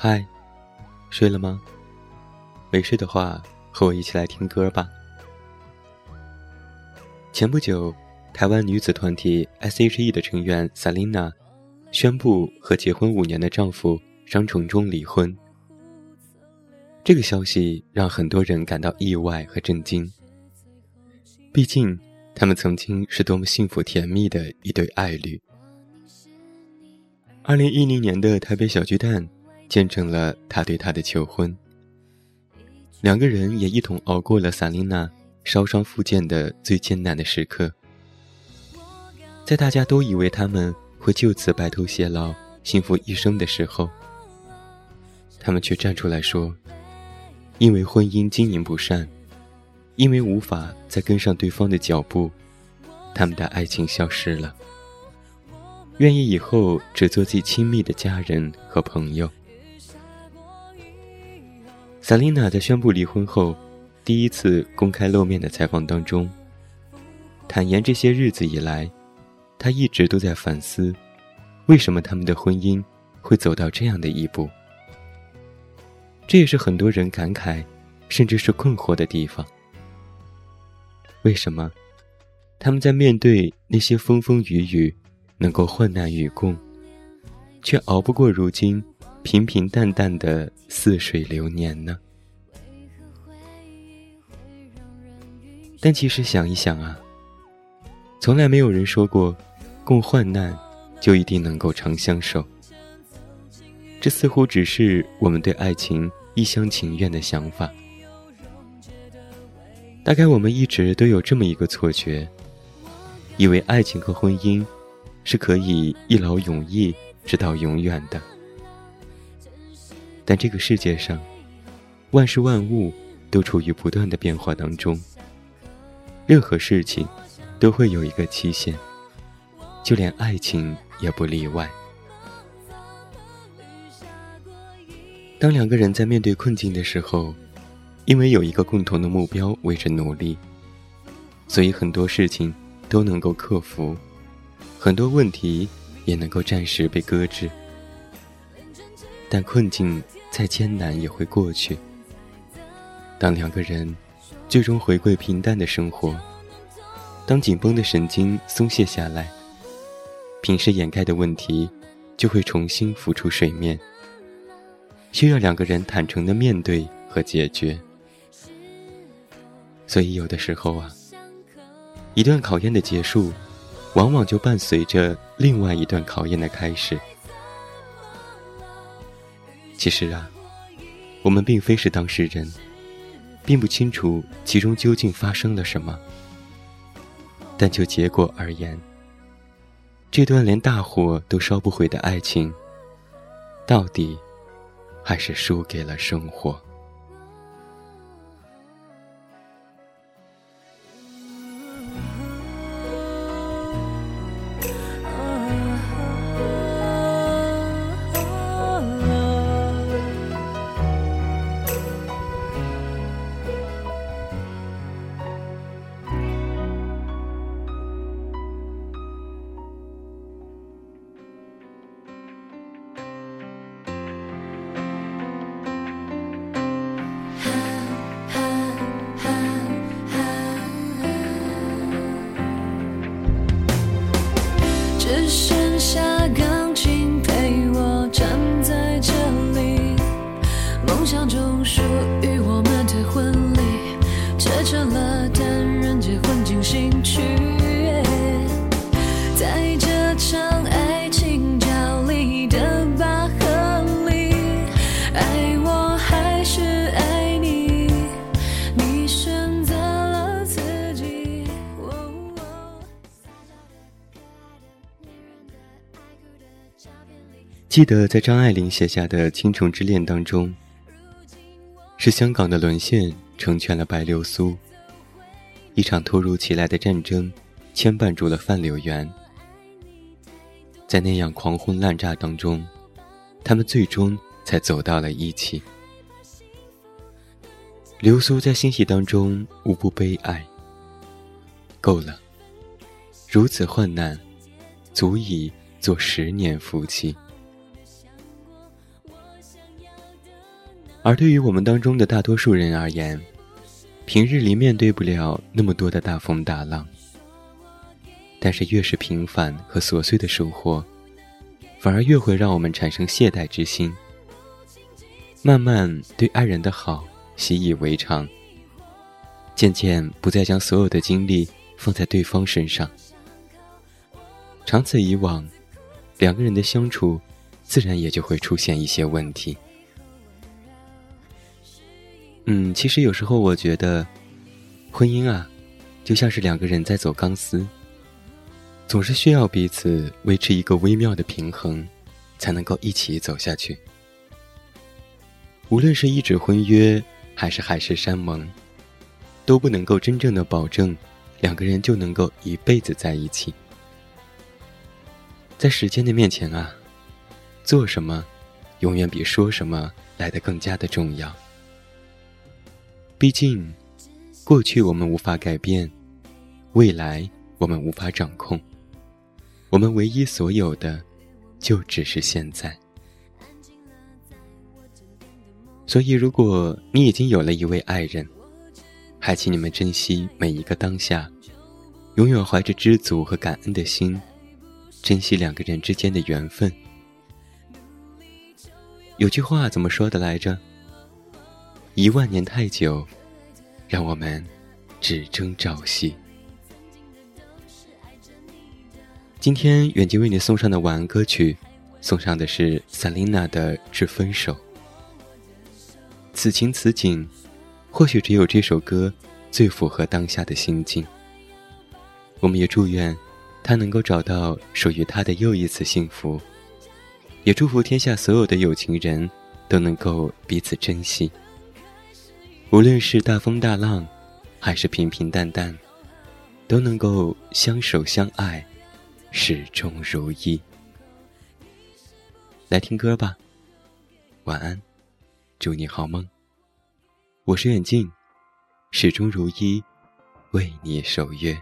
嗨，睡了吗？没睡的话，和我一起来听歌吧。前不久，台湾女子团体 S.H.E 的成员 Selina 宣布和结婚五年的丈夫张崇忠离婚。这个消息让很多人感到意外和震惊。毕竟，他们曾经是多么幸福甜蜜的一对爱侣。二零一零年的台北小巨蛋。见证了他对她的求婚，两个人也一同熬过了萨琳娜烧伤复健的最艰难的时刻。在大家都以为他们会就此白头偕老、幸福一生的时候，他们却站出来说：“因为婚姻经营不善，因为无法再跟上对方的脚步，他们的爱情消失了。愿意以后只做最亲密的家人和朋友。”萨琳娜在宣布离婚后，第一次公开露面的采访当中，坦言这些日子以来，她一直都在反思，为什么他们的婚姻会走到这样的一步。这也是很多人感慨，甚至是困惑的地方。为什么他们在面对那些风风雨雨，能够患难与共，却熬不过如今？平平淡淡的似水流年呢？但其实想一想啊，从来没有人说过，共患难就一定能够长相守。这似乎只是我们对爱情一厢情愿的想法。大概我们一直都有这么一个错觉，以为爱情和婚姻是可以一劳永逸，直到永远的。但这个世界上，万事万物都处于不断的变化当中。任何事情都会有一个期限，就连爱情也不例外。当两个人在面对困境的时候，因为有一个共同的目标为之努力，所以很多事情都能够克服，很多问题也能够暂时被搁置。但困境。再艰难也会过去。当两个人最终回归平淡的生活，当紧绷的神经松懈下来，平时掩盖的问题就会重新浮出水面，需要两个人坦诚的面对和解决。所以，有的时候啊，一段考验的结束，往往就伴随着另外一段考验的开始。其实啊，我们并非是当事人，并不清楚其中究竟发生了什么。但就结果而言，这段连大火都烧不毁的爱情，到底还是输给了生活。记得在张爱玲写下的《倾城之恋》当中，是香港的沦陷成全了白流苏。一场突如其来的战争牵绊住了范柳原，在那样狂轰滥炸当中，他们最终才走到了一起。流苏在欣喜当中无不悲哀。够了，如此患难，足以做十年夫妻。而对于我们当中的大多数人而言，平日里面对不了那么多的大风大浪。但是越是平凡和琐碎的生活，反而越会让我们产生懈怠之心，慢慢对爱人的好习以为常，渐渐不再将所有的精力放在对方身上。长此以往，两个人的相处，自然也就会出现一些问题。嗯，其实有时候我觉得，婚姻啊，就像是两个人在走钢丝，总是需要彼此维持一个微妙的平衡，才能够一起走下去。无论是一纸婚约，还是海誓山盟，都不能够真正的保证两个人就能够一辈子在一起。在时间的面前啊，做什么，永远比说什么来得更加的重要。毕竟，过去我们无法改变，未来我们无法掌控，我们唯一所有的，就只是现在。所以，如果你已经有了一位爱人，还请你们珍惜每一个当下，永远怀着知足和感恩的心。珍惜两个人之间的缘分。有句话怎么说的来着？一万年太久，让我们只争朝夕。今天远近为你送上的晚安歌曲，送上的是 Selina 的《致分手》。此情此景，或许只有这首歌最符合当下的心境。我们也祝愿。他能够找到属于他的又一次幸福，也祝福天下所有的有情人都能够彼此珍惜。无论是大风大浪，还是平平淡淡，都能够相守相爱，始终如一。来听歌吧，晚安，祝你好梦。我是远近，始终如一，为你守约。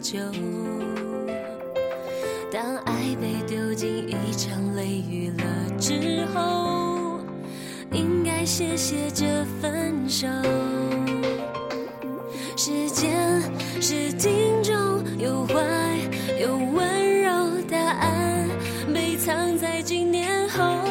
就当爱被丢进一场雷雨了之后，应该谢谢这分手。时间是镜中有怀，有温柔，答案被藏在几年后。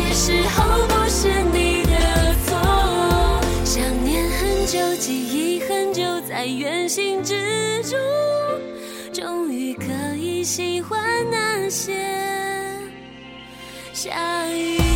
些时候不是你的错想念很久记忆很久在远行之中终于可以喜欢那些下雨。